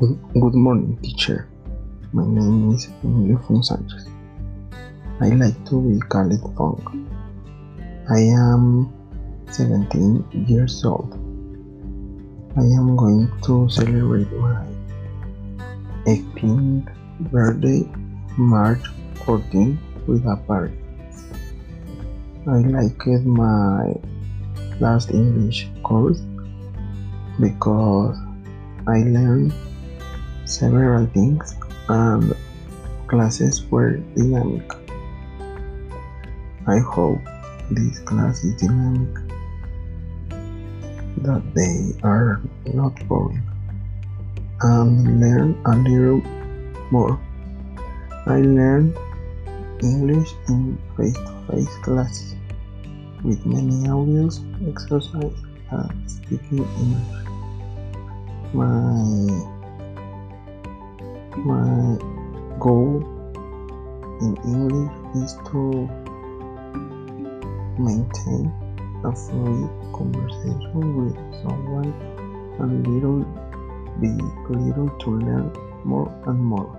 Good, good morning, teacher. My name is Emilio Sanchez. I like to be called Fong. I am 17 years old. I am going to celebrate my 18th birthday March 14 with a party. I liked my last English course because I learned several things and um, classes were dynamic. I hope this class is dynamic, that they are not boring, and learn a little more. I learned English in face-to-face classes with many audios, exercise, and speaking English. My my goal in English is to maintain a fluid conversation with someone and little be little to learn more and more.